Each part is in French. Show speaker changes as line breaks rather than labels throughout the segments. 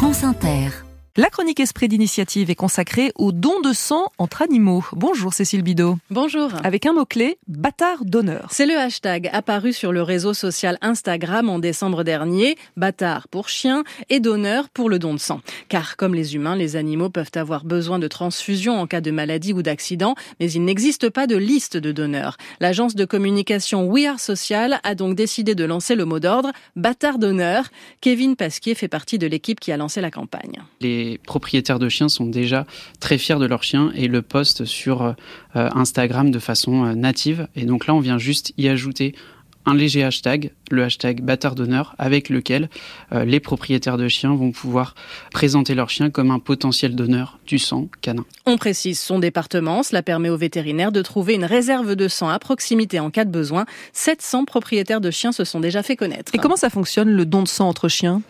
France Inter.
La chronique Esprit d'initiative est consacrée au don de sang entre animaux. Bonjour Cécile Bidot.
Bonjour.
Avec un mot-clé, bâtard d'honneur.
C'est le hashtag apparu sur le réseau social Instagram en décembre dernier, bâtard pour chien et d'honneur pour le don de sang. Car comme les humains, les animaux peuvent avoir besoin de transfusion en cas de maladie ou d'accident, mais il n'existe pas de liste de donneurs. L'agence de communication We Are Social a donc décidé de lancer le mot d'ordre bâtard d'honneur. Kevin Pasquier fait partie de l'équipe qui a lancé la campagne
les propriétaires de chiens sont déjà très fiers de leurs chiens et le postent sur euh, Instagram de façon euh, native. Et donc là, on vient juste y ajouter un léger hashtag, le hashtag bâtard d'honneur, avec lequel euh, les propriétaires de chiens vont pouvoir présenter leurs chiens comme un potentiel donneur du sang canin.
On précise son département, cela permet aux vétérinaires de trouver une réserve de sang à proximité en cas de besoin. 700 propriétaires de chiens se sont déjà fait connaître.
Et comment ça fonctionne le don de sang entre chiens?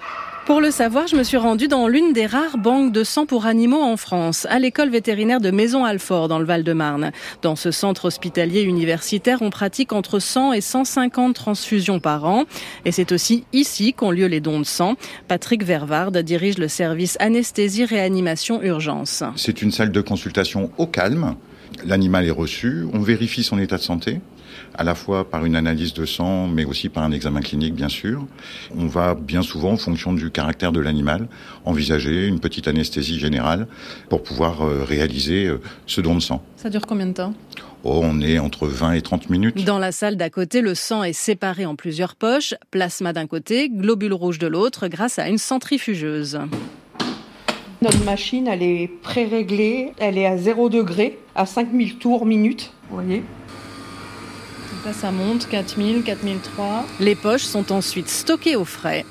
Pour le savoir, je me suis rendue dans l'une des rares banques de sang pour animaux en France, à l'école vétérinaire de Maison-Alfort dans le Val-de-Marne. Dans ce centre hospitalier universitaire, on pratique entre 100 et 150 transfusions par an. Et c'est aussi ici qu'ont lieu les dons de sang. Patrick Vervard dirige le service anesthésie réanimation urgence.
C'est une salle de consultation au calme. L'animal est reçu, on vérifie son état de santé à la fois par une analyse de sang, mais aussi par un examen clinique, bien sûr. On va bien souvent, en fonction du caractère de l'animal, envisager une petite anesthésie générale pour pouvoir euh, réaliser euh, ce don de sang.
Ça dure combien de temps?
Oh, on est entre 20 et 30 minutes.
Dans la salle d'à côté, le sang est séparé en plusieurs poches, plasma d'un côté, globules rouges de l'autre, grâce à une centrifugeuse.
Notre machine, elle est pré-réglée, elle est à 0 degré, à 5000 tours minute, vous voyez
là, ça monte, 4000, 4003. Les poches sont ensuite stockées au frais.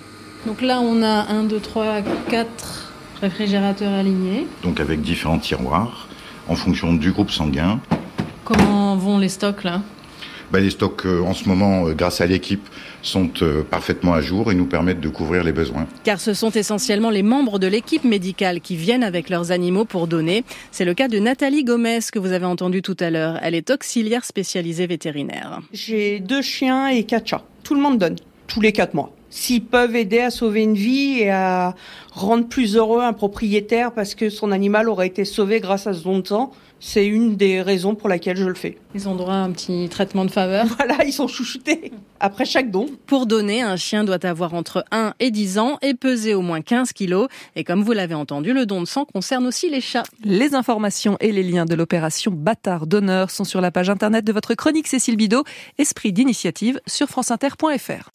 Donc là, on a 1, 2, 3, 4 réfrigérateurs alignés.
Donc avec différents tiroirs, en fonction du groupe sanguin.
Comment vont les stocks là?
Ben, les stocks euh, en ce moment, euh, grâce à l'équipe, sont euh, parfaitement à jour et nous permettent de couvrir les besoins.
Car ce sont essentiellement les membres de l'équipe médicale qui viennent avec leurs animaux pour donner. C'est le cas de Nathalie Gomez que vous avez entendu tout à l'heure. Elle est auxiliaire spécialisée vétérinaire.
J'ai deux chiens et quatre chats. Tout le monde donne, tous les quatre mois s'ils peuvent aider à sauver une vie et à rendre plus heureux un propriétaire parce que son animal aurait été sauvé grâce à ce don de sang, c'est une des raisons pour laquelle je le fais.
Ils ont droit à un petit traitement de faveur.
Voilà, ils sont chouchoutés après chaque don.
Pour donner, un chien doit avoir entre 1 et 10 ans et peser au moins 15 kilos. Et comme vous l'avez entendu, le don de sang concerne aussi les chats.
Les informations et les liens de l'opération Bâtard d'honneur sont sur la page internet de votre chronique Cécile Bidot, Esprit d'initiative sur franceinter.fr.